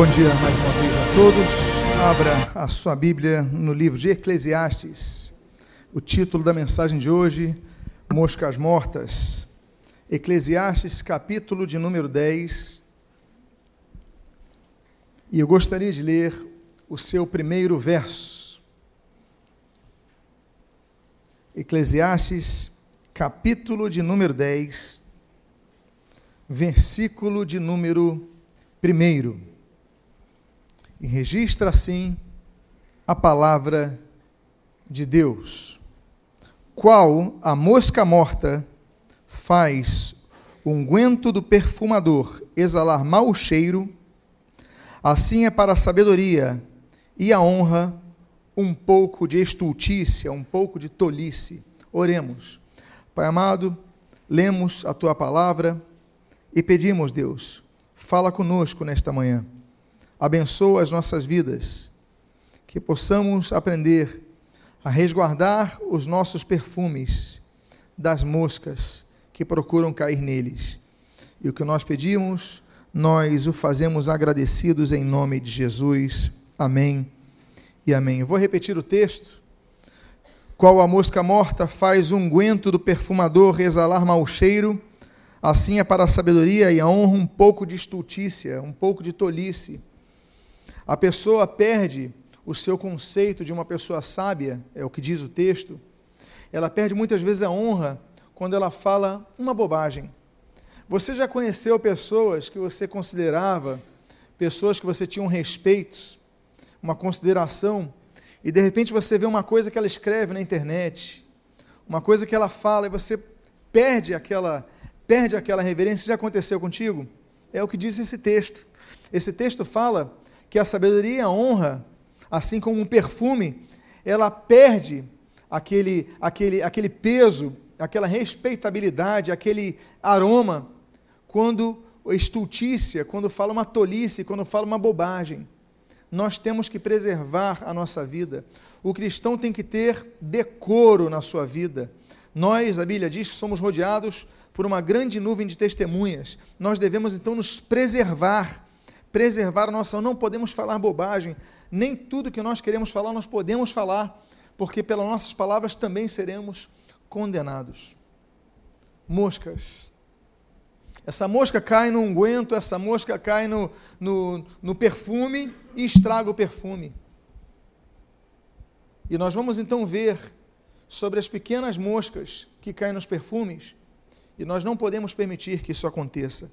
Bom dia mais uma vez a todos. Abra a sua Bíblia no livro de Eclesiastes. O título da mensagem de hoje: Moscas Mortas. Eclesiastes, capítulo de número 10. E eu gostaria de ler o seu primeiro verso. Eclesiastes, capítulo de número 10, versículo de número 1 e registra assim a palavra de Deus. Qual a mosca morta faz o unguento do perfumador exalar mau cheiro, assim é para a sabedoria e a honra um pouco de estultícia, um pouco de tolice. Oremos. Pai amado, lemos a tua palavra e pedimos, Deus, fala conosco nesta manhã abençoa as nossas vidas, que possamos aprender a resguardar os nossos perfumes das moscas que procuram cair neles. E o que nós pedimos, nós o fazemos agradecidos em nome de Jesus. Amém e amém. Eu vou repetir o texto. Qual a mosca morta faz unguento do perfumador exalar mau cheiro, assim é para a sabedoria e a honra um pouco de estultícia, um pouco de tolice a pessoa perde o seu conceito de uma pessoa sábia, é o que diz o texto. Ela perde muitas vezes a honra quando ela fala uma bobagem. Você já conheceu pessoas que você considerava, pessoas que você tinha um respeito, uma consideração, e de repente você vê uma coisa que ela escreve na internet, uma coisa que ela fala e você perde aquela perde aquela reverência. Já aconteceu contigo? É o que diz esse texto. Esse texto fala que a sabedoria e a honra, assim como um perfume, ela perde aquele, aquele, aquele peso, aquela respeitabilidade, aquele aroma, quando estultícia, quando fala uma tolice, quando fala uma bobagem. Nós temos que preservar a nossa vida. O cristão tem que ter decoro na sua vida. Nós, a Bíblia diz que somos rodeados por uma grande nuvem de testemunhas. Nós devemos então nos preservar preservar a nossa, não podemos falar bobagem, nem tudo que nós queremos falar nós podemos falar, porque pelas nossas palavras também seremos condenados. Moscas. Essa mosca cai no unguento, essa mosca cai no, no, no perfume e estraga o perfume. E nós vamos então ver sobre as pequenas moscas que caem nos perfumes, e nós não podemos permitir que isso aconteça.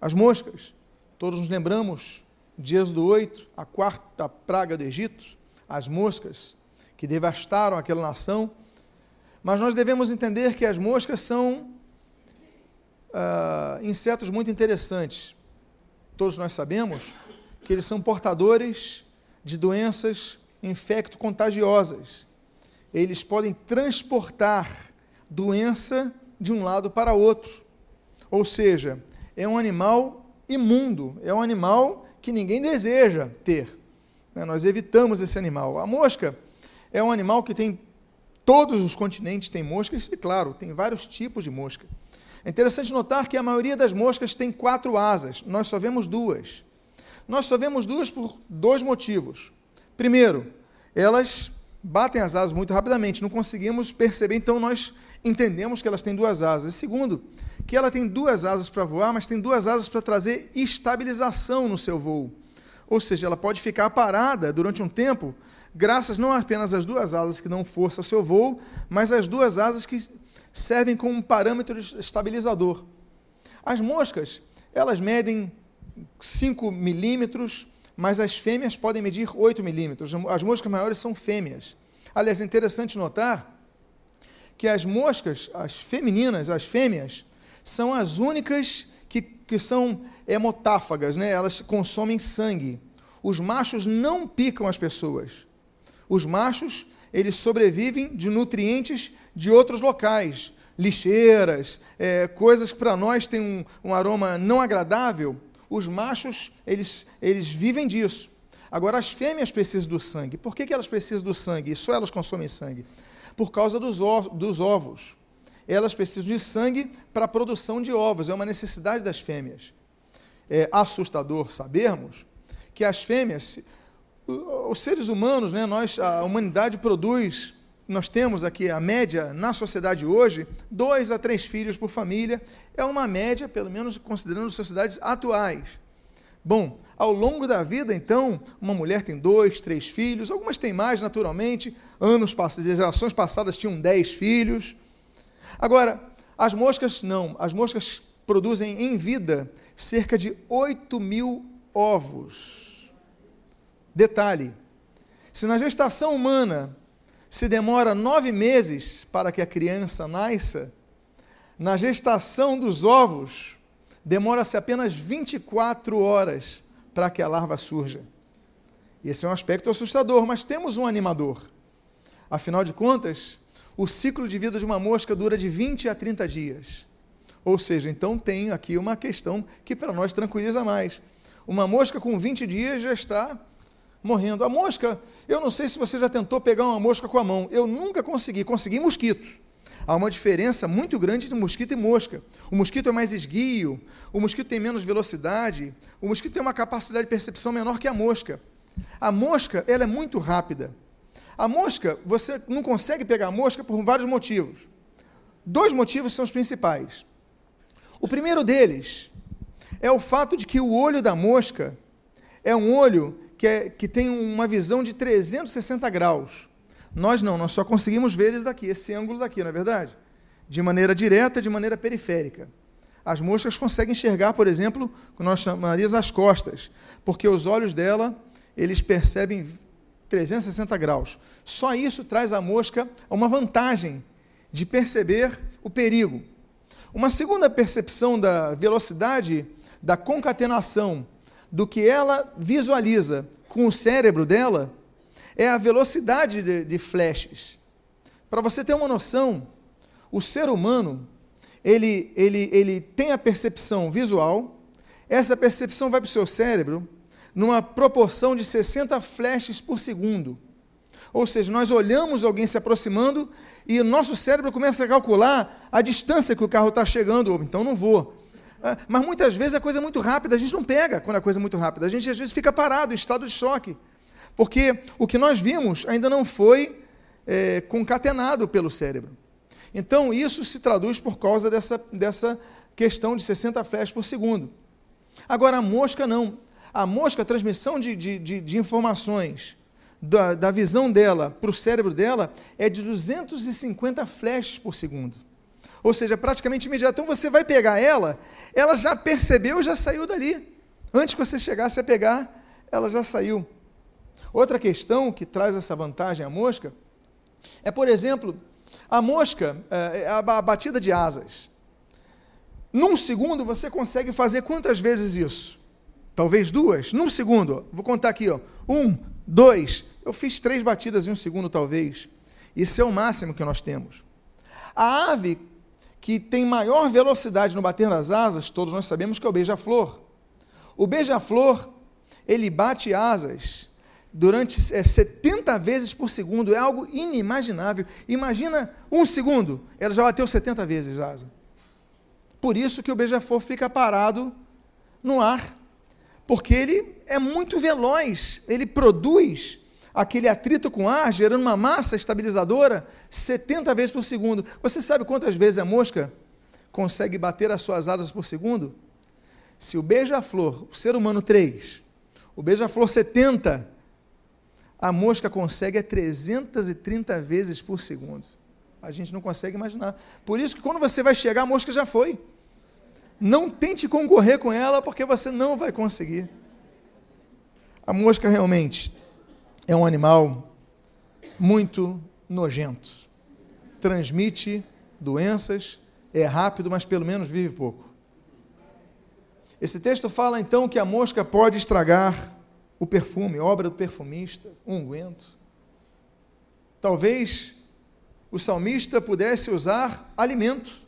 As moscas Todos nos lembramos de Êxodo 8, a quarta praga do Egito, as moscas que devastaram aquela nação. Mas nós devemos entender que as moscas são uh, insetos muito interessantes. Todos nós sabemos que eles são portadores de doenças infecto-contagiosas. Eles podem transportar doença de um lado para outro. Ou seja, é um animal imundo, é um animal que ninguém deseja ter. Né? Nós evitamos esse animal. A mosca é um animal que tem todos os continentes tem moscas e claro, tem vários tipos de mosca. É interessante notar que a maioria das moscas tem quatro asas, nós só vemos duas. Nós só vemos duas por dois motivos. Primeiro, elas batem as asas muito rapidamente, não conseguimos perceber, então nós entendemos que elas têm duas asas. Segundo, que ela tem duas asas para voar, mas tem duas asas para trazer estabilização no seu voo. Ou seja, ela pode ficar parada durante um tempo, graças não apenas às duas asas que dão força ao seu voo, mas às duas asas que servem como um parâmetro estabilizador. As moscas, elas medem 5 milímetros, mas as fêmeas podem medir 8 milímetros. As moscas maiores são fêmeas. Aliás, é interessante notar que as moscas, as femininas, as fêmeas, são as únicas que, que são hemotáfagas, né? elas consomem sangue. Os machos não picam as pessoas. Os machos, eles sobrevivem de nutrientes de outros locais, lixeiras, é, coisas que para nós têm um, um, aroma não agradável. Os machos, eles, eles vivem disso. Agora, as fêmeas precisam do sangue. Por que, que elas precisam do sangue? E só elas consomem sangue? Por causa dos, dos ovos elas precisam de sangue para a produção de ovos, é uma necessidade das fêmeas. É assustador sabermos que as fêmeas, os seres humanos, né, nós, a humanidade produz, nós temos aqui a média na sociedade hoje, dois a três filhos por família, é uma média, pelo menos considerando sociedades atuais. Bom, ao longo da vida, então, uma mulher tem dois, três filhos, algumas têm mais, naturalmente, anos passados, gerações passadas tinham dez filhos. Agora, as moscas não, as moscas produzem em vida cerca de 8 mil ovos. Detalhe: se na gestação humana se demora nove meses para que a criança nasça, na gestação dos ovos demora-se apenas 24 horas para que a larva surja. Esse é um aspecto assustador, mas temos um animador. Afinal de contas, o ciclo de vida de uma mosca dura de 20 a 30 dias. Ou seja, então tem aqui uma questão que para nós tranquiliza mais. Uma mosca com 20 dias já está morrendo. A mosca, eu não sei se você já tentou pegar uma mosca com a mão. Eu nunca consegui. Consegui mosquitos. Há uma diferença muito grande entre mosquito e mosca. O mosquito é mais esguio, o mosquito tem menos velocidade, o mosquito tem uma capacidade de percepção menor que a mosca. A mosca, ela é muito rápida. A mosca, você não consegue pegar a mosca por vários motivos. Dois motivos são os principais. O primeiro deles é o fato de que o olho da mosca é um olho que, é, que tem uma visão de 360 graus. Nós não, nós só conseguimos ver eles daqui, esse ângulo daqui, não é verdade? De maneira direta, de maneira periférica. As moscas conseguem enxergar, por exemplo, o que nós chamaríamos as costas, porque os olhos dela, eles percebem 360 graus. Só isso traz à mosca uma vantagem de perceber o perigo. Uma segunda percepção da velocidade da concatenação do que ela visualiza com o cérebro dela é a velocidade de, de flashes. Para você ter uma noção, o ser humano ele, ele, ele tem a percepção visual, essa percepção vai para o seu cérebro numa proporção de 60 flashes por segundo. Ou seja, nós olhamos alguém se aproximando e o nosso cérebro começa a calcular a distância que o carro está chegando, ou então não vou. Ah, mas muitas vezes a coisa é muito rápida, a gente não pega quando a coisa é muito rápida, a gente às vezes fica parado, em estado de choque. Porque o que nós vimos ainda não foi é, concatenado pelo cérebro. Então, isso se traduz por causa dessa, dessa questão de 60 flashes por segundo. Agora, a mosca não a mosca, a transmissão de, de, de, de informações da, da visão dela para o cérebro dela é de 250 flashes por segundo. Ou seja, praticamente imediato. Então você vai pegar ela, ela já percebeu, já saiu dali. Antes que você chegasse a pegar, ela já saiu. Outra questão que traz essa vantagem à mosca é, por exemplo, a mosca, é, é a batida de asas. Num segundo você consegue fazer quantas vezes isso? Talvez duas, num segundo. Vou contar aqui, ó. Um, dois. Eu fiz três batidas em um segundo, talvez. Isso é o máximo que nós temos. A ave que tem maior velocidade no bater das asas, todos nós sabemos que é o beija-flor. O beija-flor, ele bate asas durante é, 70 vezes por segundo, é algo inimaginável. Imagina um segundo, ela já bateu 70 vezes asa. Por isso que o beija-flor fica parado no ar porque ele é muito veloz, ele produz aquele atrito com ar, gerando uma massa estabilizadora 70 vezes por segundo. Você sabe quantas vezes a mosca consegue bater as suas asas por segundo? Se o beija-flor, o ser humano 3, o beija-flor 70, a mosca consegue a 330 vezes por segundo. A gente não consegue imaginar. Por isso que quando você vai chegar, a mosca já foi. Não tente concorrer com ela, porque você não vai conseguir. A mosca realmente é um animal muito nojento. Transmite doenças, é rápido, mas pelo menos vive pouco. Esse texto fala então que a mosca pode estragar o perfume, obra do perfumista, um unguento. Talvez o salmista pudesse usar alimento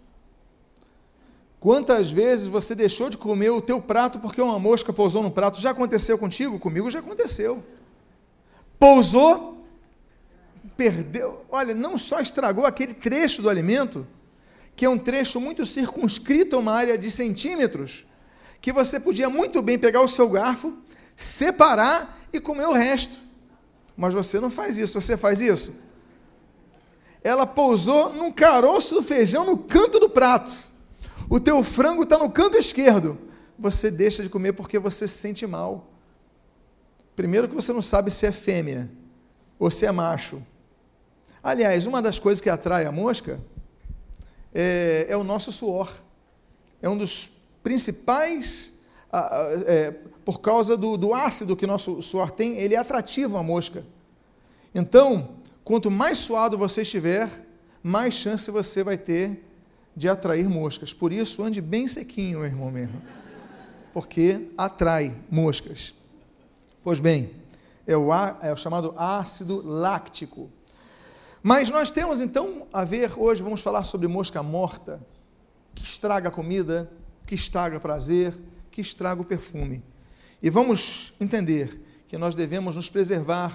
Quantas vezes você deixou de comer o teu prato porque uma mosca pousou no prato? Já aconteceu contigo? Comigo já aconteceu. Pousou, perdeu. Olha, não só estragou aquele trecho do alimento, que é um trecho muito circunscrito uma área de centímetros, que você podia muito bem pegar o seu garfo, separar e comer o resto. Mas você não faz isso, você faz isso? Ela pousou num caroço do feijão no canto do prato. O teu frango está no canto esquerdo. Você deixa de comer porque você se sente mal. Primeiro que você não sabe se é fêmea ou se é macho. Aliás, uma das coisas que atrai a mosca é, é o nosso suor. É um dos principais, é, por causa do, do ácido que nosso suor tem, ele é atrativo à mosca. Então, quanto mais suado você estiver, mais chance você vai ter de atrair moscas. Por isso, ande bem sequinho, meu irmão mesmo. Porque atrai moscas. Pois bem, é o, é o chamado ácido láctico. Mas nós temos então a ver, hoje vamos falar sobre mosca morta, que estraga a comida, que estraga prazer, que estraga o perfume. E vamos entender que nós devemos nos preservar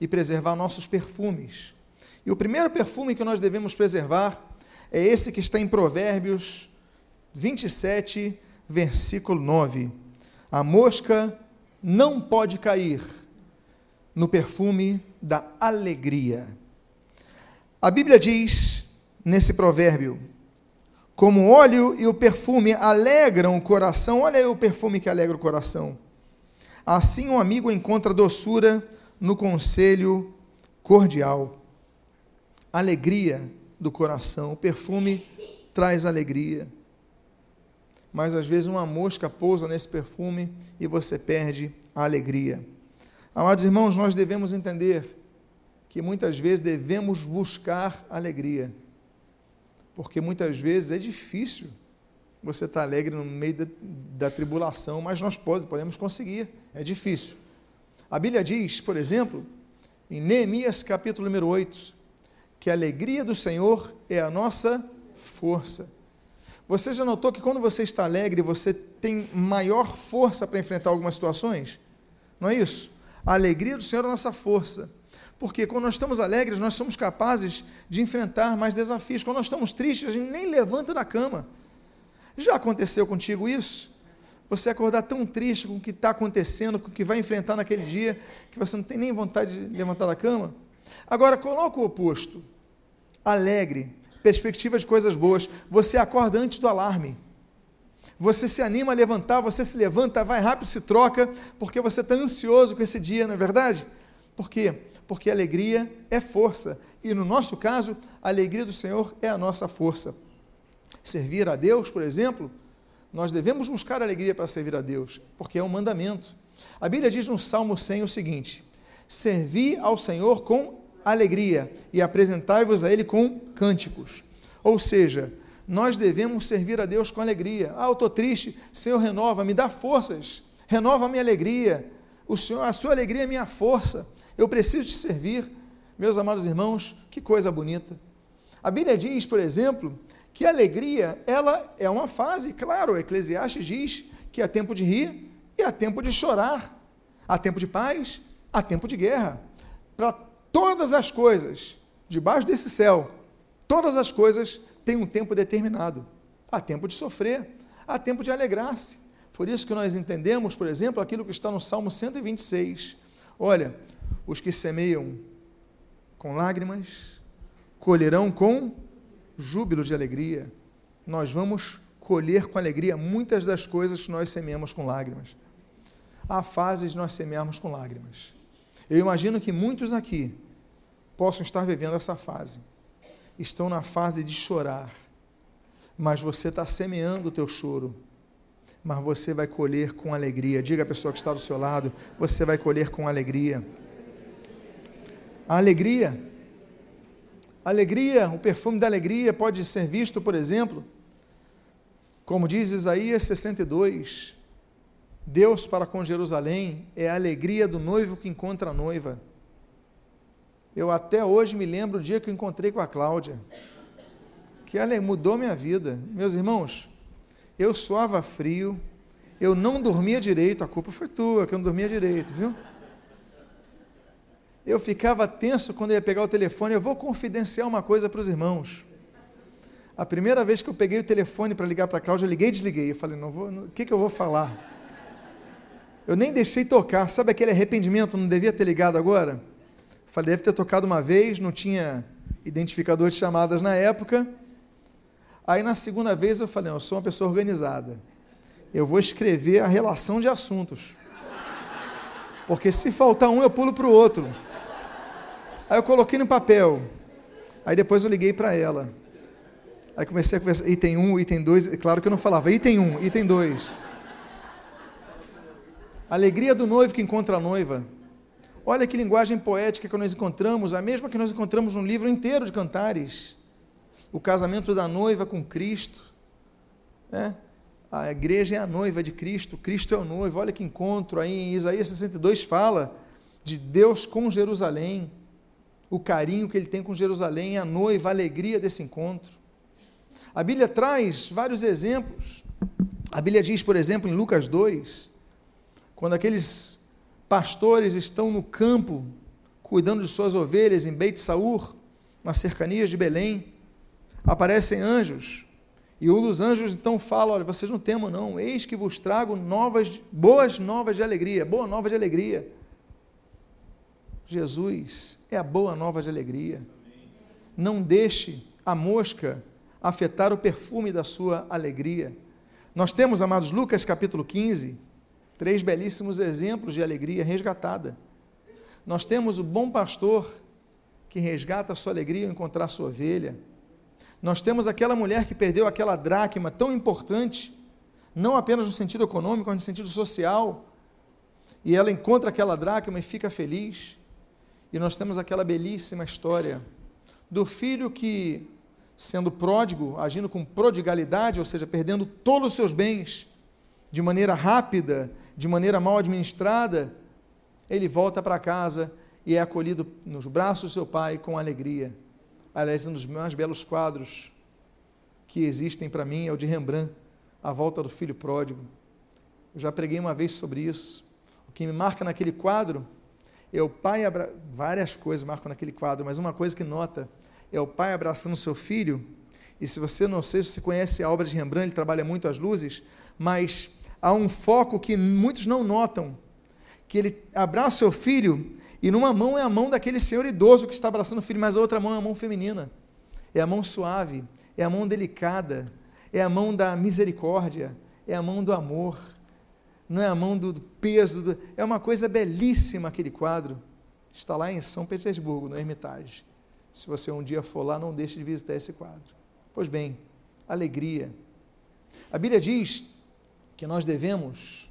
e preservar nossos perfumes. E o primeiro perfume que nós devemos preservar é esse que está em Provérbios 27, versículo 9. A mosca não pode cair no perfume da alegria. A Bíblia diz, nesse provérbio, como o óleo e o perfume alegram o coração, olha aí o perfume que alegra o coração. Assim um amigo encontra doçura no conselho cordial. Alegria do coração, o perfume traz alegria. Mas às vezes uma mosca pousa nesse perfume e você perde a alegria. Amados irmãos, nós devemos entender que muitas vezes devemos buscar alegria. Porque muitas vezes é difícil você estar alegre no meio da, da tribulação, mas nós podemos conseguir, é difícil. A Bíblia diz, por exemplo, em Neemias capítulo número 8, que a alegria do Senhor é a nossa força. Você já notou que quando você está alegre, você tem maior força para enfrentar algumas situações? Não é isso? A alegria do Senhor é a nossa força. Porque quando nós estamos alegres, nós somos capazes de enfrentar mais desafios. Quando nós estamos tristes, a gente nem levanta da cama. Já aconteceu contigo isso? Você acordar tão triste com o que está acontecendo, com o que vai enfrentar naquele dia, que você não tem nem vontade de levantar da cama? Agora, coloca o oposto. Alegre, perspectiva de coisas boas. Você acorda antes do alarme. Você se anima a levantar, você se levanta, vai rápido, se troca, porque você está ansioso com esse dia, não é verdade? Por quê? porque alegria é força. E no nosso caso, a alegria do Senhor é a nossa força. Servir a Deus, por exemplo, nós devemos buscar alegria para servir a Deus, porque é um mandamento. A Bíblia diz no Salmo 100 o seguinte: Servi ao Senhor com alegria e apresentai-vos a Ele com cânticos. Ou seja, nós devemos servir a Deus com alegria. Ah, eu estou triste, Senhor, renova, me dá forças, renova a minha alegria. O Senhor, a sua alegria é minha força. Eu preciso te servir. Meus amados irmãos, que coisa bonita. A Bíblia diz, por exemplo, que a alegria, ela é uma fase, claro, Eclesiastes diz que há tempo de rir e há tempo de chorar, há tempo de paz, há tempo de guerra. Para todas as coisas, debaixo desse céu, todas as coisas têm um tempo determinado. Há tempo de sofrer, há tempo de alegrar-se. Por isso que nós entendemos, por exemplo, aquilo que está no Salmo 126. Olha, os que semeiam com lágrimas colherão com júbilo de alegria. Nós vamos colher com alegria muitas das coisas que nós semeamos com lágrimas. Há fases de nós semearmos com lágrimas. Eu imagino que muitos aqui possam estar vivendo essa fase. Estão na fase de chorar. Mas você está semeando o teu choro. Mas você vai colher com alegria. Diga à pessoa que está do seu lado: você vai colher com alegria. A alegria. Alegria, o perfume da alegria pode ser visto, por exemplo, como diz Isaías 62, Deus para com Jerusalém é a alegria do noivo que encontra a noiva. Eu até hoje me lembro do dia que eu encontrei com a Cláudia, que ela mudou minha vida. Meus irmãos, eu suava frio, eu não dormia direito, a culpa foi tua, que eu não dormia direito, viu? eu ficava tenso quando ia pegar o telefone. Eu vou confidenciar uma coisa para os irmãos. A primeira vez que eu peguei o telefone para ligar para a Cláudia, eu liguei e desliguei. Eu falei, não vou, o que, que eu vou falar? Eu nem deixei tocar. Sabe aquele arrependimento? Não devia ter ligado agora? Falei, deve ter tocado uma vez, não tinha identificador de chamadas na época. Aí na segunda vez eu falei, eu sou uma pessoa organizada. Eu vou escrever a relação de assuntos. Porque se faltar um, eu pulo para o outro. Aí eu coloquei no papel. Aí depois eu liguei para ela. Aí comecei a conversar, item 1, um, item 2, claro que eu não falava, item 1, um, item 2. Alegria do noivo que encontra a noiva. Olha que linguagem poética que nós encontramos, a mesma que nós encontramos no livro inteiro de Cantares. O casamento da noiva com Cristo. Né? A igreja é a noiva de Cristo, Cristo é o noivo. Olha que encontro aí em Isaías 62 fala de Deus com Jerusalém, o carinho que ele tem com Jerusalém, a noiva, a alegria desse encontro. A Bíblia traz vários exemplos. A Bíblia diz, por exemplo, em Lucas 2, quando aqueles pastores estão no campo cuidando de suas ovelhas em Beit Saur, nas cercanias de Belém, aparecem anjos. E um dos anjos então fala: Olha, vocês não temam, não, eis que vos trago novas, boas novas de alegria, boa nova de alegria. Jesus é a boa nova de alegria. Não deixe a mosca afetar o perfume da sua alegria. Nós temos, amados, Lucas capítulo 15, três belíssimos exemplos de alegria resgatada. Nós temos o bom pastor que resgata a sua alegria ao encontrar sua ovelha. Nós temos aquela mulher que perdeu aquela dracma tão importante, não apenas no sentido econômico, mas no sentido social. E ela encontra aquela dracma e fica feliz. E nós temos aquela belíssima história do filho que sendo pródigo, agindo com prodigalidade, ou seja, perdendo todos os seus bens de maneira rápida, de maneira mal administrada, ele volta para casa e é acolhido nos braços do seu pai com alegria. Aliás, um dos mais belos quadros que existem para mim é o de Rembrandt, A Volta do Filho Pródigo. Eu já preguei uma vez sobre isso. O que me marca naquele quadro é o pai abra... várias coisas marcam naquele quadro, mas uma coisa que nota é o pai abraçando seu filho. E se você não sei se você conhece a obra de Rembrandt, ele trabalha muito as luzes, mas há um foco que muitos não notam, que ele abraça seu filho e numa mão é a mão daquele senhor idoso que está abraçando o filho, mas a outra mão é a mão feminina. É a mão suave, é a mão delicada, é a mão da misericórdia, é a mão do amor. Não é a mão do peso, do... é uma coisa belíssima aquele quadro. Está lá em São Petersburgo, no Hermitage. Se você um dia for lá, não deixe de visitar esse quadro. Pois bem, alegria. A Bíblia diz que nós devemos,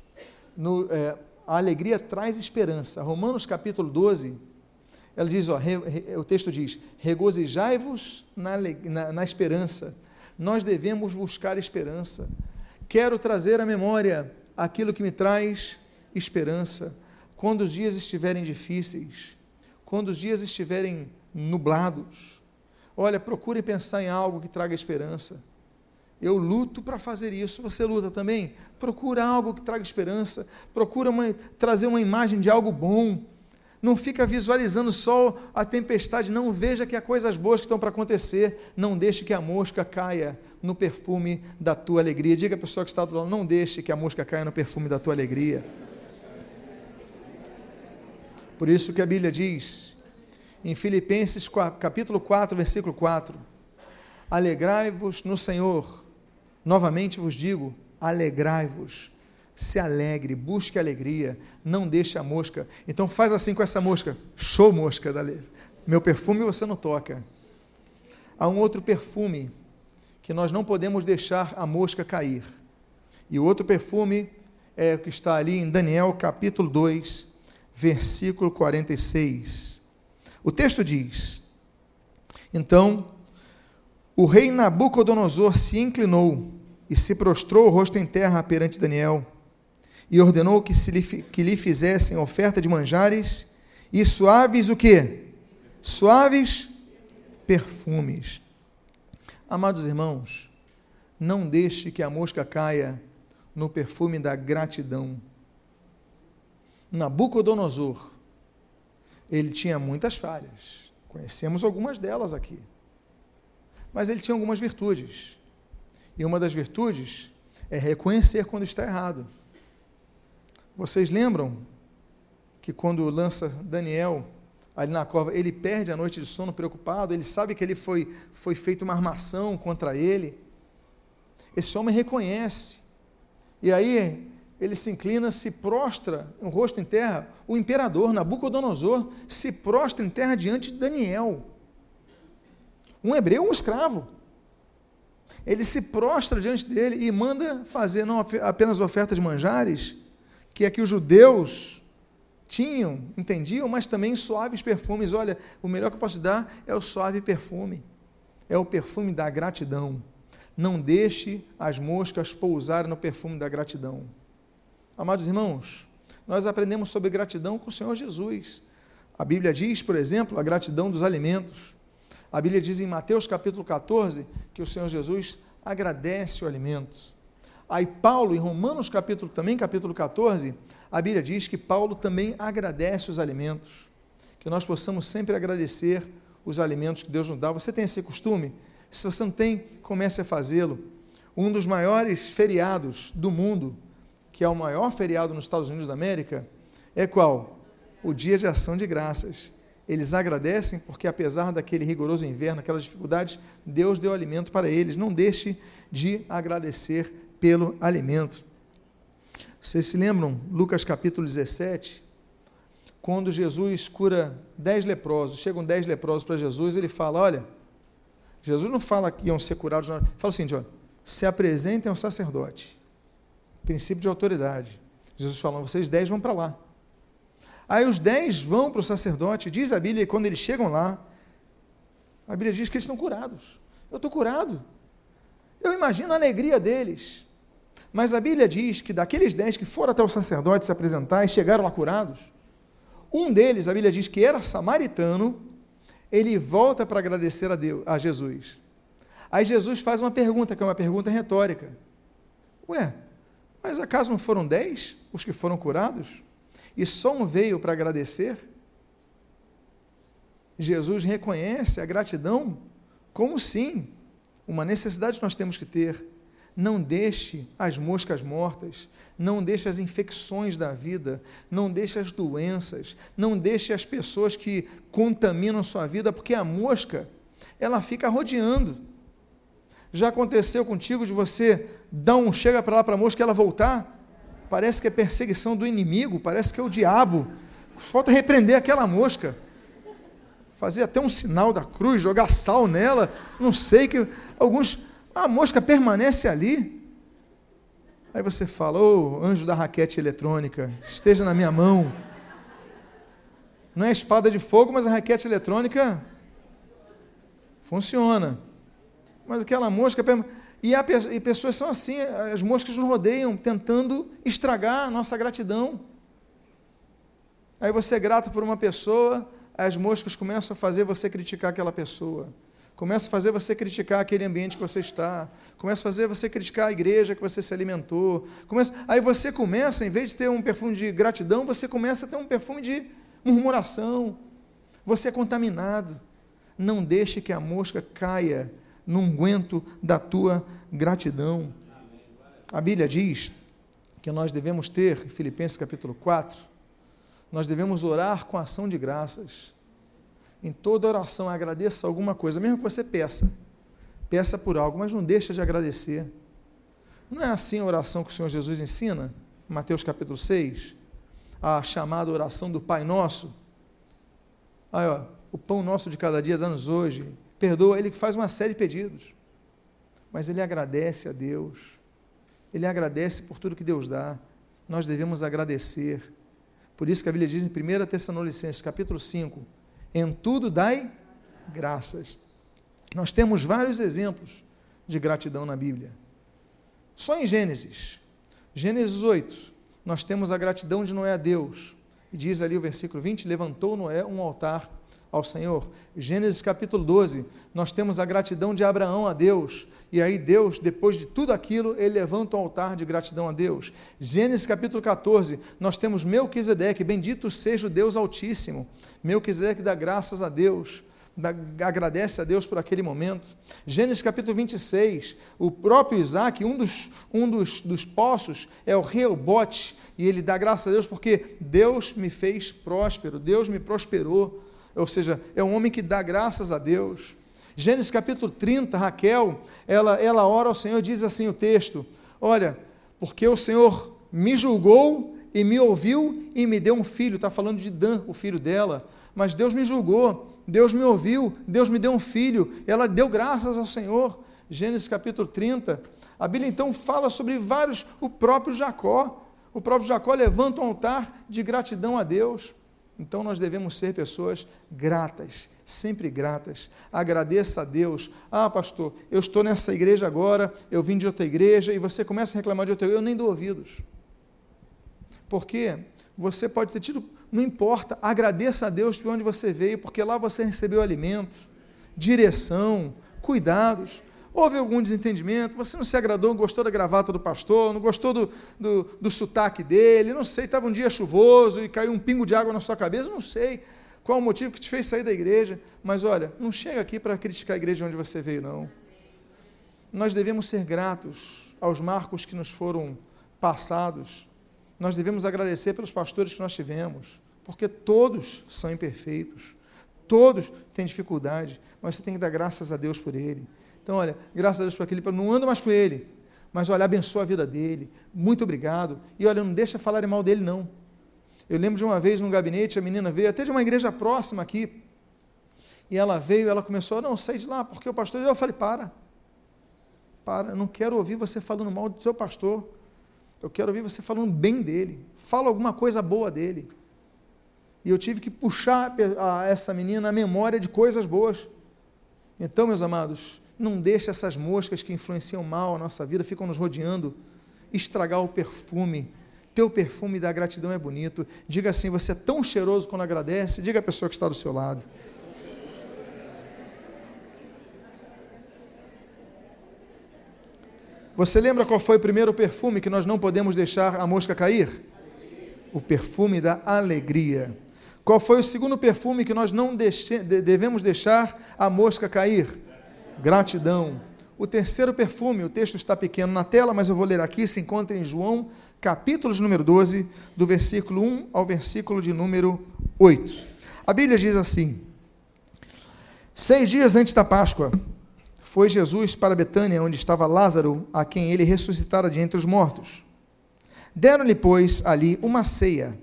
no, é, a alegria traz esperança. Romanos capítulo 12, ela diz, ó, re, re, o texto diz: regozijai-vos na, na, na esperança. Nós devemos buscar esperança. Quero trazer à memória aquilo que me traz esperança. Quando os dias estiverem difíceis, quando os dias estiverem nublados. Olha, procure pensar em algo que traga esperança. Eu luto para fazer isso. Você luta também? Procura algo que traga esperança. Procura uma, trazer uma imagem de algo bom. Não fica visualizando só a tempestade. Não veja que há coisas boas que estão para acontecer. Não deixe que a mosca caia no perfume da tua alegria. Diga a pessoa que está do lado: não deixe que a mosca caia no perfume da tua alegria. Por isso que a Bíblia diz em Filipenses capítulo 4, versículo 4. Alegrai-vos no Senhor. Novamente vos digo, alegrai-vos. Se alegre, busque alegria, não deixe a mosca. Então faz assim com essa mosca. Show mosca, meu perfume você não toca. Há um outro perfume que nós não podemos deixar a mosca cair. E o outro perfume é o que está ali em Daniel capítulo 2, versículo 46. O texto diz: Então o rei Nabucodonosor se inclinou e se prostrou o rosto em terra perante Daniel e ordenou que, se lhe, que lhe fizessem oferta de manjares e suaves o quê? Suaves perfumes. Amados irmãos, não deixe que a mosca caia no perfume da gratidão. Nabucodonosor ele tinha muitas falhas. Conhecemos algumas delas aqui. Mas ele tinha algumas virtudes. E uma das virtudes é reconhecer quando está errado. Vocês lembram que quando lança Daniel ali na cova, ele perde a noite de sono preocupado, ele sabe que ele foi, foi feita uma armação contra ele. Esse homem reconhece. E aí ele se inclina, se prostra, o rosto em terra. O imperador Nabucodonosor se prostra em terra diante de Daniel. Um hebreu, um escravo. Ele se prostra diante dele e manda fazer não apenas ofertas de manjares, que é que os judeus tinham, entendiam, mas também suaves perfumes. Olha, o melhor que eu posso dar é o suave perfume, é o perfume da gratidão. Não deixe as moscas pousarem no perfume da gratidão. Amados irmãos, nós aprendemos sobre gratidão com o Senhor Jesus. A Bíblia diz, por exemplo, a gratidão dos alimentos. A Bíblia diz em Mateus capítulo 14 que o Senhor Jesus agradece o alimento. Aí Paulo, em Romanos capítulo também, capítulo 14, a Bíblia diz que Paulo também agradece os alimentos. Que nós possamos sempre agradecer os alimentos que Deus nos dá. Você tem esse costume? Se você não tem, comece a fazê-lo. Um dos maiores feriados do mundo, que é o maior feriado nos Estados Unidos da América, é qual? O Dia de Ação de Graças. Eles agradecem porque, apesar daquele rigoroso inverno, aquelas dificuldades, Deus deu alimento para eles. Não deixe de agradecer pelo alimento. Vocês se lembram, Lucas capítulo 17, quando Jesus cura dez leprosos, chegam dez leprosos para Jesus, ele fala: Olha, Jesus não fala que iam ser curados, não. fala assim: olha, se apresentem ao sacerdote. Princípio de autoridade. Jesus fala: vocês dez vão para lá. Aí os dez vão para o sacerdote, diz a Bíblia, e quando eles chegam lá, a Bíblia diz que eles estão curados. Eu estou curado. Eu imagino a alegria deles. Mas a Bíblia diz que daqueles dez que foram até o sacerdote se apresentar e chegaram lá curados, um deles, a Bíblia diz que era samaritano, ele volta para agradecer a Deus, a Jesus. Aí Jesus faz uma pergunta, que é uma pergunta retórica. Ué, mas acaso não foram dez os que foram curados? E só um veio para agradecer? Jesus reconhece a gratidão como sim, uma necessidade que nós temos que ter. Não deixe as moscas mortas, não deixe as infecções da vida, não deixe as doenças, não deixe as pessoas que contaminam sua vida, porque a mosca, ela fica rodeando. Já aconteceu contigo de você dar um chega para lá para a mosca e ela voltar? Parece que é perseguição do inimigo, parece que é o diabo. Falta repreender aquela mosca. Fazer até um sinal da cruz, jogar sal nela, não sei que alguns a mosca permanece ali. Aí você fala, ô oh, anjo da raquete eletrônica, esteja na minha mão. Não é espada de fogo, mas a raquete eletrônica funciona. Mas aquela mosca. E, há, e pessoas são assim, as moscas nos rodeiam, tentando estragar a nossa gratidão. Aí você é grato por uma pessoa, as moscas começam a fazer você criticar aquela pessoa. Começa a fazer você criticar aquele ambiente que você está. Começa a fazer você criticar a igreja que você se alimentou. Começa, aí você começa, em vez de ter um perfume de gratidão, você começa a ter um perfume de murmuração. Você é contaminado. Não deixe que a mosca caia no unguento da tua gratidão. A Bíblia diz que nós devemos ter, Filipenses capítulo 4, nós devemos orar com ação de graças em toda oração agradeça alguma coisa, mesmo que você peça. Peça por algo, mas não deixa de agradecer. Não é assim a oração que o Senhor Jesus ensina? Mateus capítulo 6, a chamada oração do Pai Nosso. Aí, ó, o pão nosso de cada dia dá-nos hoje. Perdoa ele que faz uma série de pedidos. Mas ele agradece a Deus. Ele agradece por tudo que Deus dá. Nós devemos agradecer. Por isso que a Bíblia diz em 1 Tessalonicenses, capítulo 5, em tudo dai graças. Nós temos vários exemplos de gratidão na Bíblia. Só em Gênesis, Gênesis 8, nós temos a gratidão de Noé a Deus. E diz ali o versículo 20: levantou Noé um altar ao Senhor. Gênesis capítulo 12, nós temos a gratidão de Abraão a Deus. E aí Deus, depois de tudo aquilo, ele levanta um altar de gratidão a Deus. Gênesis capítulo 14, nós temos Melquisedeque, bendito seja o Deus Altíssimo. Melquisedeque dá graças a Deus, agradece a Deus por aquele momento. Gênesis capítulo 26, o próprio Isaac, um dos, um dos, dos poços, é o Reobote, e ele dá graças a Deus porque Deus me fez próspero, Deus me prosperou. Ou seja, é um homem que dá graças a Deus. Gênesis capítulo 30, Raquel, ela, ela ora ao Senhor, diz assim o texto: Olha, porque o Senhor me julgou e me ouviu e me deu um filho. Está falando de Dan, o filho dela. Mas Deus me julgou, Deus me ouviu, Deus me deu um filho. Ela deu graças ao Senhor. Gênesis capítulo 30. A Bíblia então fala sobre vários, o próprio Jacó. O próprio Jacó levanta um altar de gratidão a Deus. Então nós devemos ser pessoas gratas, sempre gratas. Agradeça a Deus. Ah, pastor, eu estou nessa igreja agora, eu vim de outra igreja e você começa a reclamar de outra igreja, eu nem dou ouvidos. Porque você pode ter tido, não importa, agradeça a Deus de onde você veio, porque lá você recebeu alimento, direção, cuidados. Houve algum desentendimento, você não se agradou, não gostou da gravata do pastor, não gostou do, do, do sotaque dele, não sei, estava um dia chuvoso e caiu um pingo de água na sua cabeça, não sei. Qual o motivo que te fez sair da igreja, mas olha, não chega aqui para criticar a igreja onde você veio, não. Nós devemos ser gratos aos marcos que nos foram passados, nós devemos agradecer pelos pastores que nós tivemos, porque todos são imperfeitos, todos têm dificuldade, mas você tem que dar graças a Deus por ele. Então, olha, graças a Deus por aquele, não anda mais com ele, mas olha, abençoa a vida dele, muito obrigado. E olha, não deixa falarem mal dele, não. Eu lembro de uma vez num gabinete, a menina veio, até de uma igreja próxima aqui, e ela veio, ela começou, não, sai de lá, porque o pastor, eu falei, para, para, não quero ouvir você falando mal do seu pastor, eu quero ouvir você falando bem dele, fala alguma coisa boa dele. E eu tive que puxar a essa menina a memória de coisas boas. Então, meus amados, não deixe essas moscas que influenciam mal a nossa vida, ficam nos rodeando, estragar o perfume. Teu perfume da gratidão é bonito. Diga assim: você é tão cheiroso quando agradece. Diga à pessoa que está do seu lado. Você lembra qual foi o primeiro perfume que nós não podemos deixar a mosca cair? O perfume da alegria. Qual foi o segundo perfume que nós não deixe, devemos deixar a mosca cair? Gratidão. O terceiro perfume, o texto está pequeno na tela, mas eu vou ler aqui, se encontra em João, capítulo de número 12, do versículo 1 ao versículo de número 8. A Bíblia diz assim: Seis dias antes da Páscoa, foi Jesus para Betânia, onde estava Lázaro, a quem ele ressuscitara de entre os mortos. Deram-lhe, pois, ali uma ceia.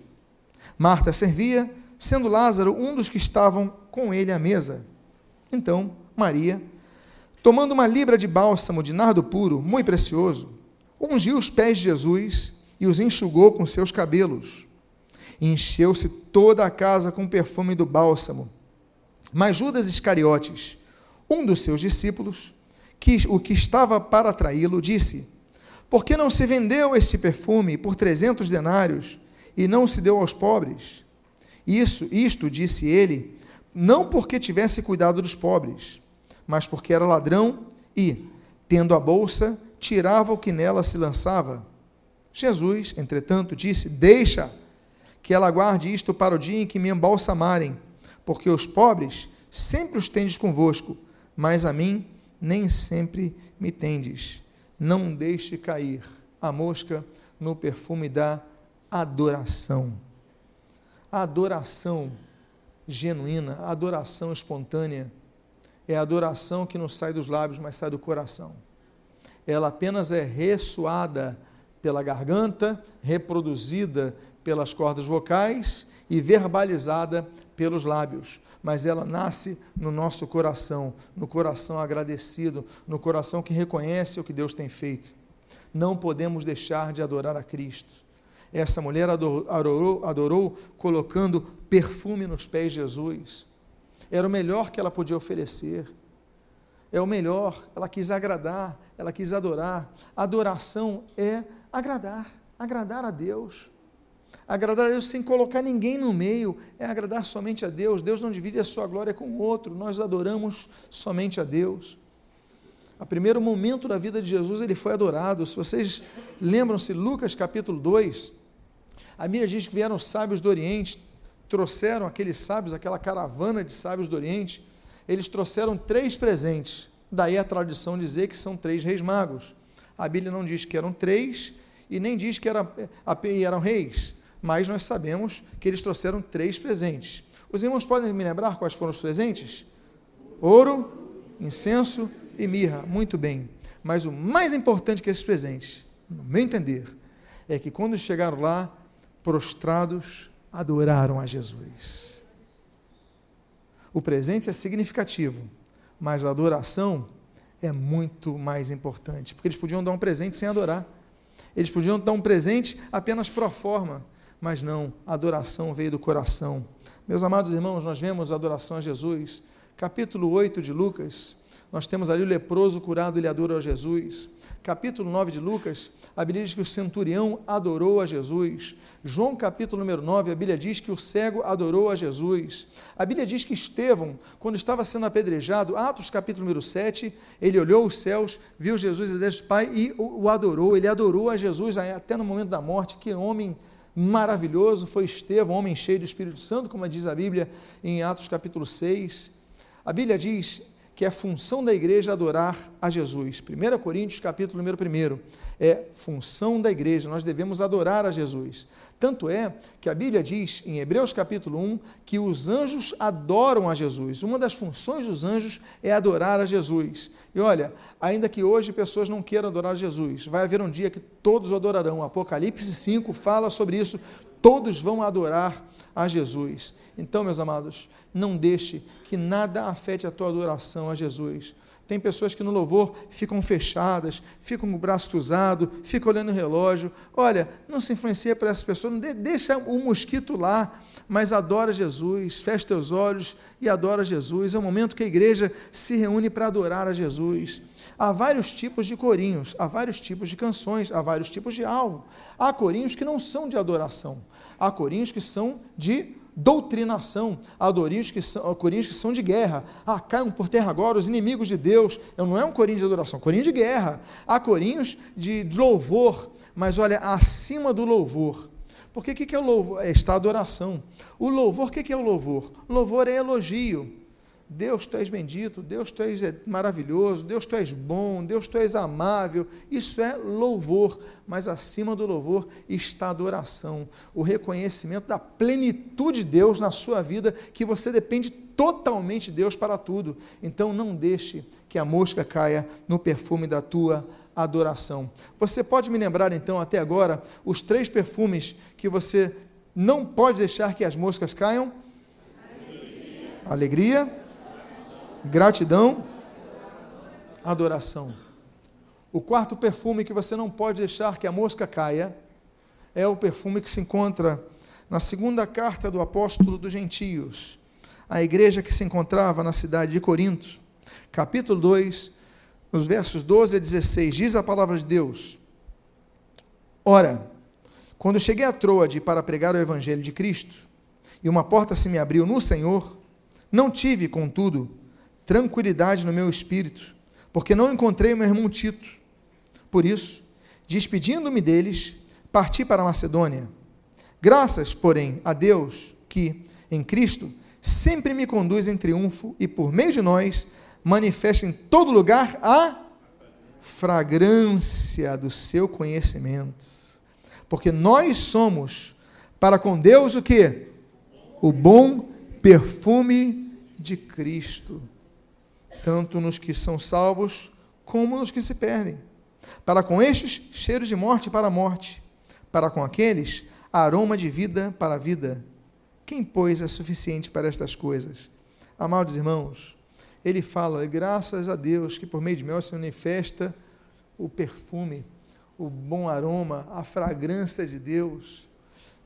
Marta servia, sendo Lázaro um dos que estavam com ele à mesa. Então, Maria, tomando uma libra de bálsamo de nardo puro, muito precioso, ungiu os pés de Jesus e os enxugou com seus cabelos. Encheu-se toda a casa com o perfume do bálsamo. Mas Judas Iscariotes, um dos seus discípulos, que o que estava para traí-lo, disse: Por que não se vendeu este perfume por trezentos denários e não se deu aos pobres? Isso, isto disse ele, não porque tivesse cuidado dos pobres, mas porque era ladrão e, tendo a bolsa, tirava o que nela se lançava. Jesus, entretanto, disse: Deixa que ela guarde isto para o dia em que me embalsamarem, porque os pobres sempre os tendes convosco, mas a mim nem sempre me tendes. Não deixe cair a mosca no perfume da adoração adoração genuína, adoração espontânea, é a adoração que não sai dos lábios, mas sai do coração. Ela apenas é ressoada pela garganta, reproduzida pelas cordas vocais e verbalizada pelos lábios, mas ela nasce no nosso coração, no coração agradecido, no coração que reconhece o que Deus tem feito. Não podemos deixar de adorar a Cristo. Essa mulher adorou, adorou, colocando perfume nos pés de Jesus. Era o melhor que ela podia oferecer. É o melhor, ela quis agradar, ela quis adorar. Adoração é agradar, agradar a Deus. Agradar a Deus sem colocar ninguém no meio, é agradar somente a Deus. Deus não divide a sua glória com o outro, nós adoramos somente a Deus. A primeiro momento da vida de Jesus, ele foi adorado. Se vocês lembram-se, Lucas capítulo 2, a Bíblia diz que vieram sábios do Oriente, trouxeram aqueles sábios, aquela caravana de sábios do Oriente. eles trouxeram três presentes. Daí a tradição dizer que são três reis magos. A Bíblia não diz que eram três e nem diz que era, eram reis, mas nós sabemos que eles trouxeram três presentes. Os irmãos podem me lembrar quais foram os presentes? Ouro, incenso e mirra. Muito bem. Mas o mais importante que esses presentes, no meu entender, é que quando chegaram lá, prostrados, adoraram a Jesus. O presente é significativo, mas a adoração é muito mais importante, porque eles podiam dar um presente sem adorar. Eles podiam dar um presente apenas pro forma, mas não, a adoração veio do coração. Meus amados irmãos, nós vemos a adoração a Jesus. Capítulo 8 de Lucas, nós temos ali o leproso curado, ele adora a Jesus. Capítulo 9 de Lucas, a Bíblia diz que o centurião adorou a Jesus. João capítulo número 9, a Bíblia diz que o cego adorou a Jesus. A Bíblia diz que Estevão, quando estava sendo apedrejado, Atos capítulo número 7, ele olhou os céus, viu Jesus e Pai e o adorou. Ele adorou a Jesus até no momento da morte. Que homem maravilhoso foi Estevão, homem cheio do Espírito Santo, como diz a Bíblia em Atos capítulo 6. A Bíblia diz que é a função da igreja adorar a Jesus. 1 Coríntios, capítulo número 1, é função da igreja, nós devemos adorar a Jesus. Tanto é que a Bíblia diz, em Hebreus capítulo 1, que os anjos adoram a Jesus. Uma das funções dos anjos é adorar a Jesus. E olha, ainda que hoje pessoas não queiram adorar Jesus, vai haver um dia que todos o adorarão. Apocalipse 5 fala sobre isso, todos vão adorar a Jesus. Então, meus amados, não deixe que nada afete a tua adoração a Jesus. Tem pessoas que no louvor ficam fechadas, ficam com o braço cruzado, ficam olhando o relógio. Olha, não se influencia por essas pessoas, não deixa o mosquito lá, mas adora Jesus, fecha teus olhos e adora Jesus. É o momento que a igreja se reúne para adorar a Jesus. Há vários tipos de corinhos, há vários tipos de canções, há vários tipos de alvo. Há corinhos que não são de adoração, há corinhos que são de doutrinação, há corinhos que são, corinhos que são de guerra. Ah, caiam por terra agora os inimigos de Deus. Não é um corinho de adoração, é corinho de guerra. Há corinhos de louvor, mas olha, acima do louvor. Porque o que, que é o louvor? É esta adoração. O louvor, o que, que é o louvor? Louvor é elogio. Deus, tu és bendito, Deus, tu és maravilhoso, Deus, tu és bom, Deus, tu és amável. Isso é louvor, mas acima do louvor está a adoração, o reconhecimento da plenitude de Deus na sua vida, que você depende totalmente de Deus para tudo. Então não deixe que a mosca caia no perfume da tua adoração. Você pode me lembrar então até agora os três perfumes que você não pode deixar que as moscas caiam? Alegria. Alegria gratidão, adoração. O quarto perfume que você não pode deixar que a mosca caia é o perfume que se encontra na segunda carta do apóstolo dos gentios, a igreja que se encontrava na cidade de Corinto, capítulo 2, nos versos 12 a 16, diz a palavra de Deus: Ora, quando cheguei a Troade para pregar o evangelho de Cristo, e uma porta se me abriu no Senhor, não tive, contudo, tranquilidade no meu espírito, porque não encontrei o meu irmão Tito. Por isso, despedindo-me deles, parti para a Macedônia. Graças, porém, a Deus que, em Cristo, sempre me conduz em triunfo e, por meio de nós, manifesta em todo lugar a fragrância do seu conhecimento. Porque nós somos para com Deus o que? O bom perfume de Cristo tanto nos que são salvos como nos que se perdem. Para com estes, cheiros de morte para a morte, para com aqueles, aroma de vida para a vida. Quem, pois, é suficiente para estas coisas? Amados irmãos, ele fala, graças a Deus, que por meio de mel se manifesta o perfume, o bom aroma, a fragrância de Deus.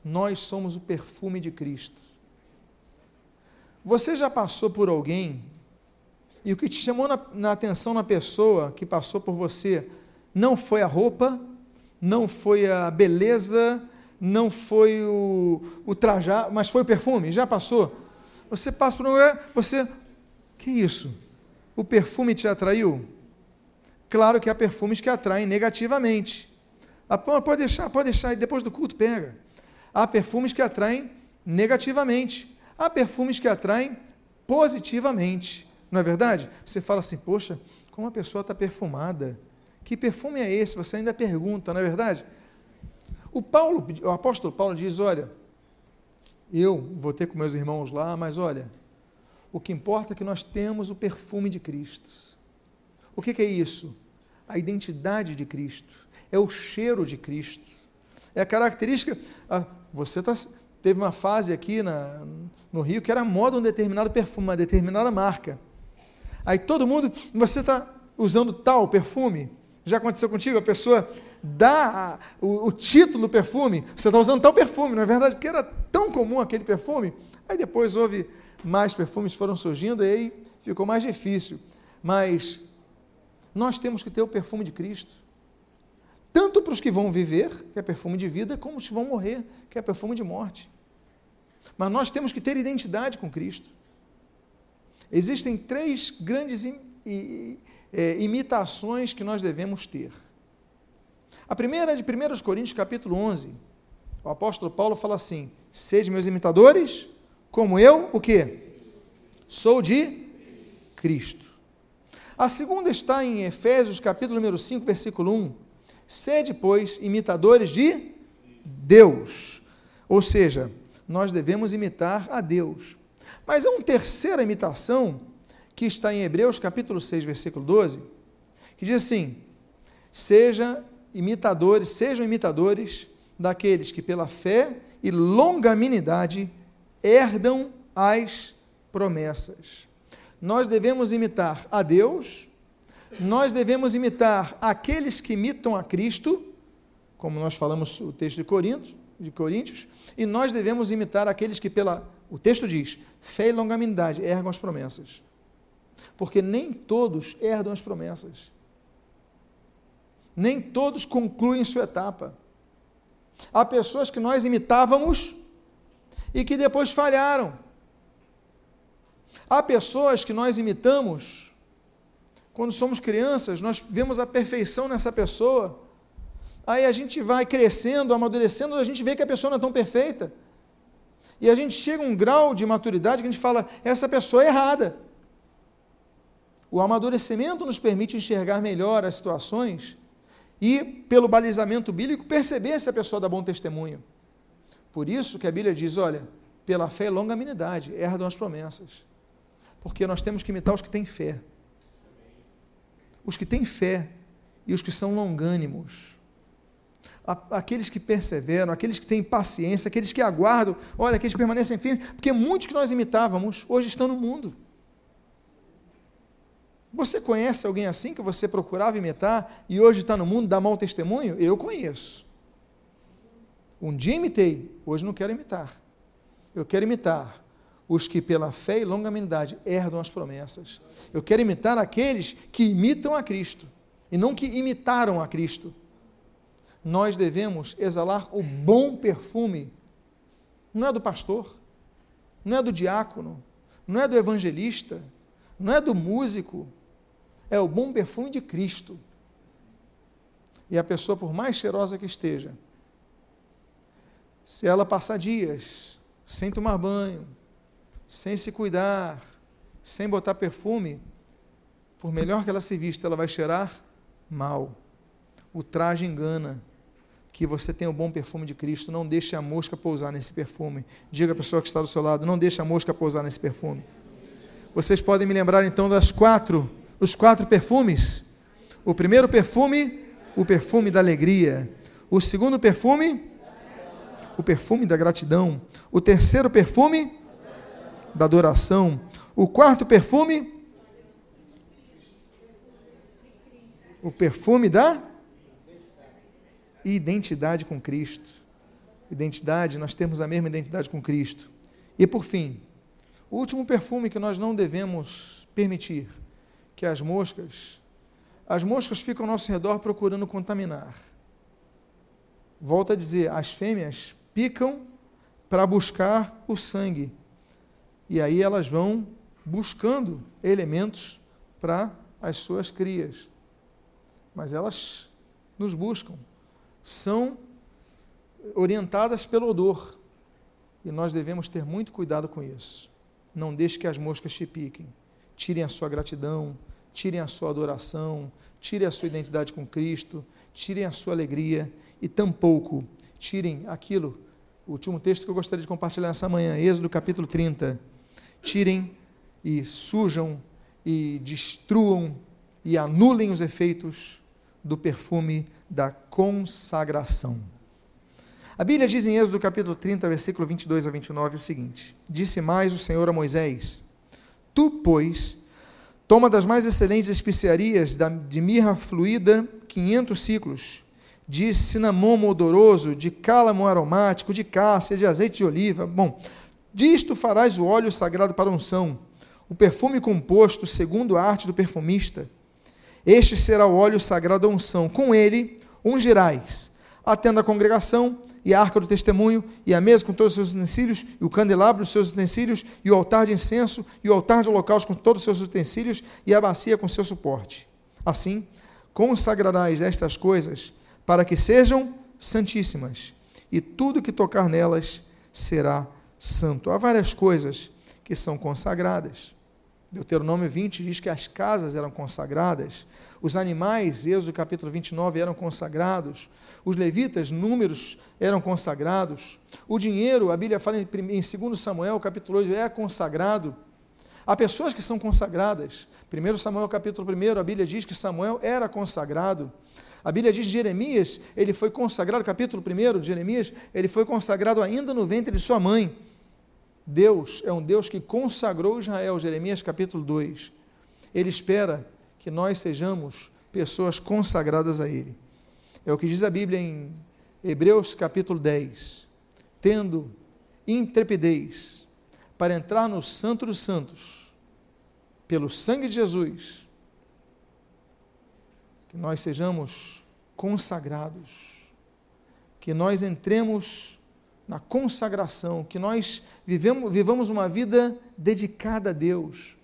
Nós somos o perfume de Cristo. Você já passou por alguém e o que te chamou na, na atenção na pessoa que passou por você não foi a roupa, não foi a beleza, não foi o, o trajar, mas foi o perfume. Já passou? Você passa por um lugar, você. Que isso? O perfume te atraiu? Claro que há perfumes que atraem negativamente. Ah, pode deixar, pode deixar, depois do culto pega. Há perfumes que atraem negativamente. Há perfumes que atraem positivamente. Não é verdade? Você fala assim, poxa, como a pessoa está perfumada. Que perfume é esse? Você ainda pergunta, não é verdade? O Paulo, o apóstolo Paulo diz, olha, eu vou ter com meus irmãos lá, mas olha, o que importa é que nós temos o perfume de Cristo. O que, que é isso? A identidade de Cristo, é o cheiro de Cristo, é a característica. Ah, você tá, teve uma fase aqui na, no Rio que era moda um determinado perfume, uma determinada marca. Aí todo mundo, você está usando tal perfume? Já aconteceu contigo? A pessoa dá o, o título do perfume, você está usando tal perfume, não é verdade? Porque era tão comum aquele perfume. Aí depois houve mais perfumes foram surgindo e aí ficou mais difícil. Mas nós temos que ter o perfume de Cristo. Tanto para os que vão viver, que é perfume de vida, como os que vão morrer, que é perfume de morte. Mas nós temos que ter identidade com Cristo. Existem três grandes é, imitações que nós devemos ter. A primeira é de 1 Coríntios capítulo 11. O apóstolo Paulo fala assim: Sede meus imitadores, como eu, o quê? Sou de Cristo. A segunda está em Efésios capítulo número 5, versículo 1. Sede, pois, imitadores de Deus. Ou seja, nós devemos imitar a Deus. Mas há uma terceira imitação que está em Hebreus capítulo 6, versículo 12, que diz assim: Seja imitadores, sejam imitadores daqueles que pela fé e longanimidade herdam as promessas. Nós devemos imitar a Deus, nós devemos imitar aqueles que imitam a Cristo, como nós falamos o texto de Coríntios, de Coríntios, e nós devemos imitar aqueles que pela o texto diz, fé e longanimidade herdam as promessas. Porque nem todos herdam as promessas. Nem todos concluem sua etapa. Há pessoas que nós imitávamos e que depois falharam. Há pessoas que nós imitamos, quando somos crianças, nós vemos a perfeição nessa pessoa. Aí a gente vai crescendo, amadurecendo, a gente vê que a pessoa não é tão perfeita. E a gente chega a um grau de maturidade que a gente fala, essa pessoa é errada. O amadurecimento nos permite enxergar melhor as situações e, pelo balizamento bíblico, perceber se a pessoa dá bom testemunho. Por isso que a Bíblia diz: olha, pela fé e longanimidade herdam as promessas. Porque nós temos que imitar os que têm fé. Os que têm fé e os que são longânimos. Aqueles que perseveram, aqueles que têm paciência, aqueles que aguardam, olha, aqueles que permanecem firmes, porque muitos que nós imitávamos hoje estão no mundo. Você conhece alguém assim que você procurava imitar e hoje está no mundo, dá mau testemunho? Eu conheço. Um dia imitei, hoje não quero imitar. Eu quero imitar os que pela fé e longanimidade herdam as promessas. Eu quero imitar aqueles que imitam a Cristo e não que imitaram a Cristo. Nós devemos exalar o bom perfume. Não é do pastor, não é do diácono, não é do evangelista, não é do músico, é o bom perfume de Cristo. E a pessoa, por mais cheirosa que esteja, se ela passar dias sem tomar banho, sem se cuidar, sem botar perfume, por melhor que ela se vista, ela vai cheirar mal. O traje engana. Que você tenha o bom perfume de Cristo, não deixe a mosca pousar nesse perfume. Diga à pessoa que está do seu lado, não deixe a mosca pousar nesse perfume. Vocês podem me lembrar então das quatro os quatro perfumes. O primeiro perfume, o perfume da alegria. O segundo perfume, o perfume da gratidão. O terceiro perfume, da adoração. O quarto perfume, o perfume da identidade com Cristo. Identidade, nós temos a mesma identidade com Cristo. E por fim, o último perfume que nós não devemos permitir que as moscas, as moscas ficam ao nosso redor procurando contaminar. Volto a dizer, as fêmeas picam para buscar o sangue. E aí elas vão buscando elementos para as suas crias. Mas elas nos buscam. São orientadas pelo odor. E nós devemos ter muito cuidado com isso. Não deixe que as moscas te piquem tirem a sua gratidão, tirem a sua adoração, tirem a sua identidade com Cristo, tirem a sua alegria e tampouco tirem aquilo. O último texto que eu gostaria de compartilhar essa manhã, Êxodo capítulo 30. Tirem e sujam e destruam e anulem os efeitos do perfume da consagração. A Bíblia diz em Êxodo capítulo 30, versículo 22 a 29 o seguinte: Disse mais o Senhor a Moisés: Tu, pois, toma das mais excelentes especiarias de mirra fluida 500 ciclos, de cinamomo odoroso, de cálamo aromático, de cássia, de azeite de oliva. Bom, disto farás o óleo sagrado para unção, o perfume composto segundo a arte do perfumista este será o óleo sagrado da unção. Com ele ungirás a tenda da congregação e a arca do testemunho, e a mesa com todos os seus utensílios, e o candelabro dos seus utensílios, e o altar de incenso, e o altar de holocausto com todos os seus utensílios, e a bacia com seu suporte. Assim, consagrarás estas coisas para que sejam santíssimas, e tudo que tocar nelas será santo. Há várias coisas que são consagradas. Deuteronômio 20 diz que as casas eram consagradas, os animais, Êxodo capítulo 29, eram consagrados, os levitas, números, eram consagrados, o dinheiro, a Bíblia fala em 2 Samuel capítulo 8, é consagrado. Há pessoas que são consagradas. 1 Samuel capítulo 1, a Bíblia diz que Samuel era consagrado. A Bíblia diz que Jeremias, ele foi consagrado, capítulo 1 de Jeremias, ele foi consagrado ainda no ventre de sua mãe. Deus é um Deus que consagrou Israel, Jeremias capítulo 2. Ele espera que nós sejamos pessoas consagradas a Ele. É o que diz a Bíblia em Hebreus capítulo 10. Tendo intrepidez para entrar no Santo dos Santos, pelo sangue de Jesus, que nós sejamos consagrados, que nós entremos na consagração, que nós vivemos, vivamos uma vida dedicada a Deus,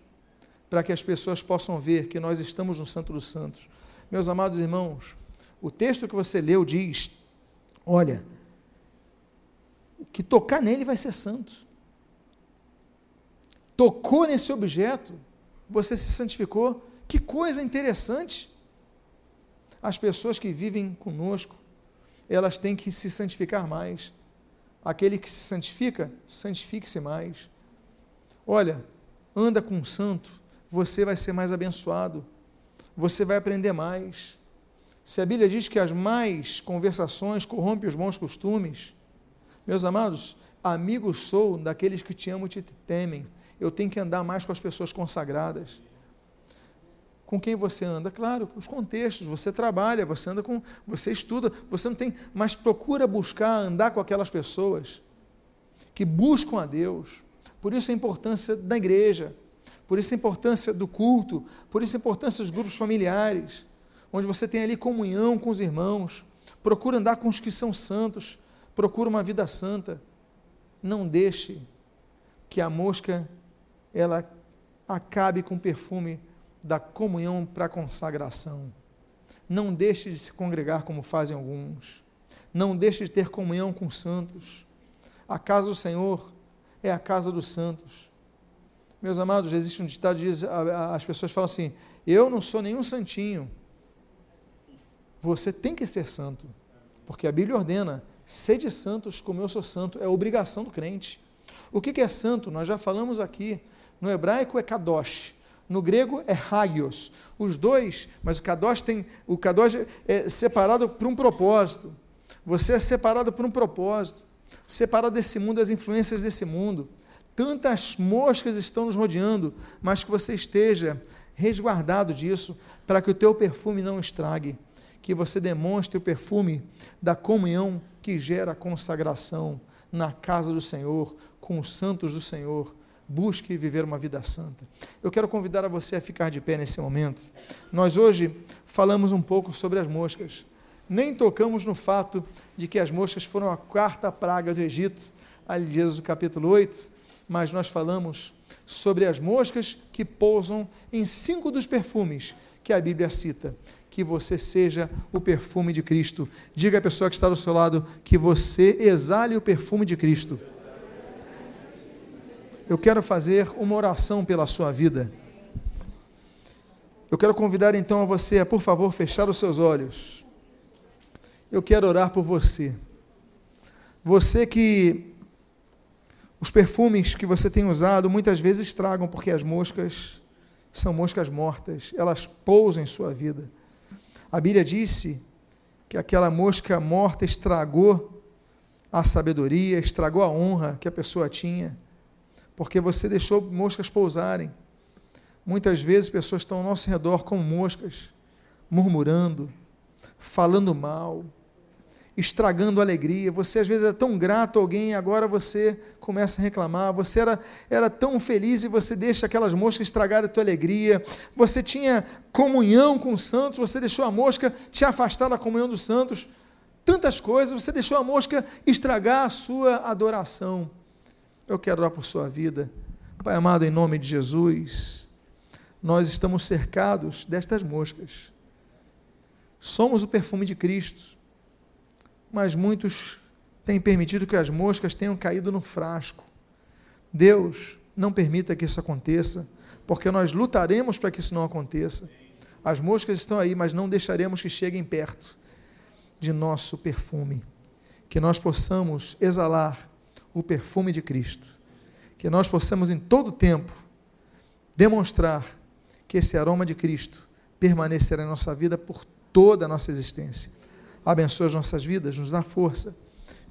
para que as pessoas possam ver que nós estamos no Santo dos Santos. Meus amados irmãos, o texto que você leu diz: olha, que tocar nele vai ser santo. Tocou nesse objeto, você se santificou. Que coisa interessante. As pessoas que vivem conosco, elas têm que se santificar mais Aquele que se santifica, santifique-se mais. Olha, anda com um santo, você vai ser mais abençoado, você vai aprender mais. Se a Bíblia diz que as mais conversações corrompem os bons costumes, meus amados, amigo sou daqueles que te amam e te temem. Eu tenho que andar mais com as pessoas consagradas com quem você anda? Claro, os contextos, você trabalha, você anda com, você estuda, você não tem, mas procura buscar andar com aquelas pessoas que buscam a Deus. Por isso a importância da igreja, por isso a importância do culto, por isso a importância dos grupos familiares, onde você tem ali comunhão com os irmãos. Procura andar com os que são santos, procura uma vida santa. Não deixe que a mosca ela acabe com o perfume da comunhão para a consagração. Não deixe de se congregar como fazem alguns. Não deixe de ter comunhão com os santos. A casa do Senhor é a casa dos santos. Meus amados, existe um ditado que diz, as pessoas falam assim: "Eu não sou nenhum santinho". Você tem que ser santo, porque a Bíblia ordena: "Sede santos como eu sou santo", é obrigação do crente. O que é santo? Nós já falamos aqui. No hebraico é kadosh, no grego é hagios. Os dois, mas o kadosh tem, o kadosh é separado por um propósito. Você é separado por um propósito, separado desse mundo, das influências desse mundo. Tantas moscas estão nos rodeando, mas que você esteja resguardado disso, para que o teu perfume não estrague, que você demonstre o perfume da comunhão que gera consagração na casa do Senhor, com os santos do Senhor busque viver uma vida santa. Eu quero convidar a você a ficar de pé nesse momento. Nós hoje falamos um pouco sobre as moscas. Nem tocamos no fato de que as moscas foram a quarta praga do Egito, ali Êxodo capítulo 8, mas nós falamos sobre as moscas que pousam em cinco dos perfumes que a Bíblia cita. Que você seja o perfume de Cristo. Diga à pessoa que está do seu lado que você exale o perfume de Cristo eu quero fazer uma oração pela sua vida. Eu quero convidar então a você a, por favor, fechar os seus olhos. Eu quero orar por você. Você que os perfumes que você tem usado muitas vezes estragam porque as moscas são moscas mortas, elas pousam em sua vida. A Bíblia disse que aquela mosca morta estragou a sabedoria, estragou a honra que a pessoa tinha, porque você deixou moscas pousarem. Muitas vezes pessoas estão ao nosso redor como moscas, murmurando, falando mal, estragando a alegria. Você às vezes era tão grato a alguém, agora você começa a reclamar. Você era, era tão feliz e você deixa aquelas moscas estragar a tua alegria. Você tinha comunhão com os santos, você deixou a mosca te afastar da comunhão dos santos. Tantas coisas, você deixou a mosca estragar a sua adoração. Eu quero orar por sua vida. Pai amado, em nome de Jesus, nós estamos cercados destas moscas. Somos o perfume de Cristo mas muitos têm permitido que as moscas tenham caído no frasco. Deus, não permita que isso aconteça, porque nós lutaremos para que isso não aconteça. As moscas estão aí, mas não deixaremos que cheguem perto de nosso perfume. Que nós possamos exalar o perfume de Cristo. Que nós possamos em todo tempo demonstrar que esse aroma de Cristo permanecerá em nossa vida por toda a nossa existência abençoa as nossas vidas, nos dá força.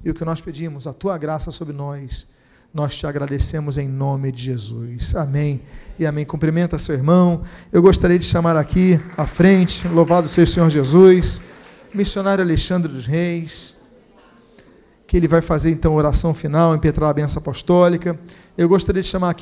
E o que nós pedimos, a tua graça sobre nós, nós te agradecemos em nome de Jesus. Amém e amém. Cumprimenta seu irmão. Eu gostaria de chamar aqui à frente, louvado seja o Senhor Jesus, missionário Alexandre dos Reis, que ele vai fazer então a oração final, impetrar a benção apostólica. Eu gostaria de chamar aqui